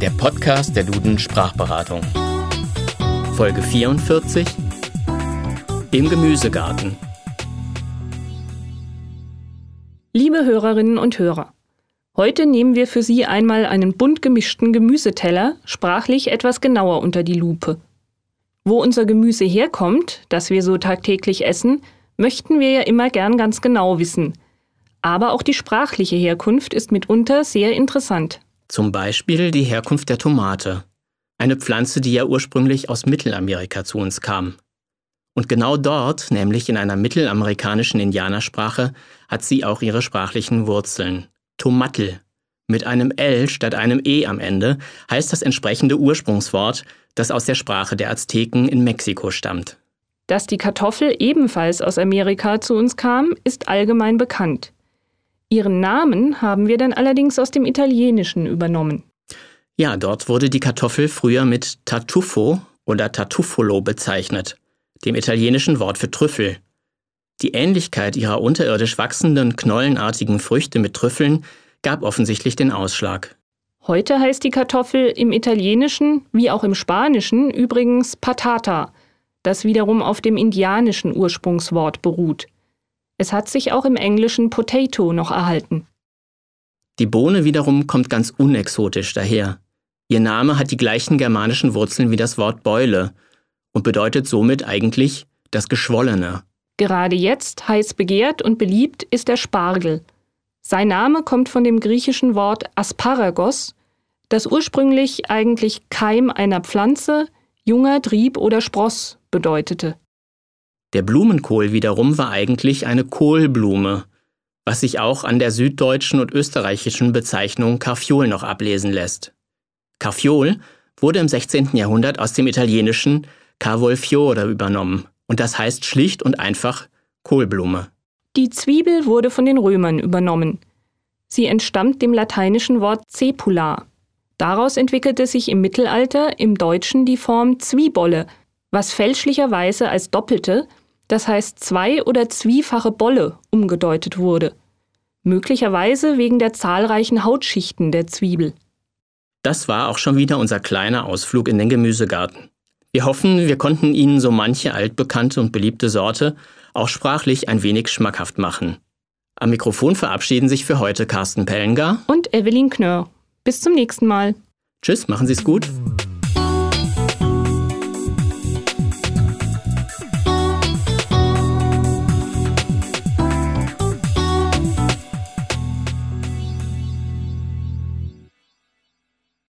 der Podcast der Duden Sprachberatung. Folge 44 Im Gemüsegarten. Liebe Hörerinnen und Hörer, heute nehmen wir für Sie einmal einen bunt gemischten Gemüseteller sprachlich etwas genauer unter die Lupe. Wo unser Gemüse herkommt, das wir so tagtäglich essen, möchten wir ja immer gern ganz genau wissen. Aber auch die sprachliche Herkunft ist mitunter sehr interessant. Zum Beispiel die Herkunft der Tomate, eine Pflanze, die ja ursprünglich aus Mittelamerika zu uns kam. Und genau dort, nämlich in einer mittelamerikanischen Indianersprache, hat sie auch ihre sprachlichen Wurzeln. Tomatl. Mit einem L statt einem E am Ende heißt das entsprechende Ursprungswort, das aus der Sprache der Azteken in Mexiko stammt. Dass die Kartoffel ebenfalls aus Amerika zu uns kam, ist allgemein bekannt. Ihren Namen haben wir dann allerdings aus dem Italienischen übernommen. Ja, dort wurde die Kartoffel früher mit Tartufo oder Tartufolo bezeichnet, dem italienischen Wort für Trüffel. Die Ähnlichkeit ihrer unterirdisch wachsenden, knollenartigen Früchte mit Trüffeln gab offensichtlich den Ausschlag. Heute heißt die Kartoffel im Italienischen wie auch im Spanischen übrigens Patata, das wiederum auf dem indianischen Ursprungswort beruht. Es hat sich auch im Englischen Potato noch erhalten. Die Bohne wiederum kommt ganz unexotisch daher. Ihr Name hat die gleichen germanischen Wurzeln wie das Wort Beule und bedeutet somit eigentlich das Geschwollene. Gerade jetzt heiß begehrt und beliebt ist der Spargel. Sein Name kommt von dem griechischen Wort Asparagos, das ursprünglich eigentlich Keim einer Pflanze, junger Trieb oder Spross bedeutete. Der Blumenkohl wiederum war eigentlich eine Kohlblume, was sich auch an der süddeutschen und österreichischen Bezeichnung Carfiol noch ablesen lässt. Carfiol wurde im 16. Jahrhundert aus dem italienischen Cavolfiore übernommen und das heißt schlicht und einfach Kohlblume. Die Zwiebel wurde von den Römern übernommen. Sie entstammt dem lateinischen Wort cepula. Daraus entwickelte sich im Mittelalter im Deutschen die Form Zwiebolle, was fälschlicherweise als doppelte, das heißt zwei- oder zwiefache Bolle, umgedeutet wurde. Möglicherweise wegen der zahlreichen Hautschichten der Zwiebel. Das war auch schon wieder unser kleiner Ausflug in den Gemüsegarten. Wir hoffen, wir konnten Ihnen so manche altbekannte und beliebte Sorte auch sprachlich ein wenig schmackhaft machen. Am Mikrofon verabschieden sich für heute Carsten Pellengar und Evelyn Knörr. Bis zum nächsten Mal. Tschüss, machen Sie es gut.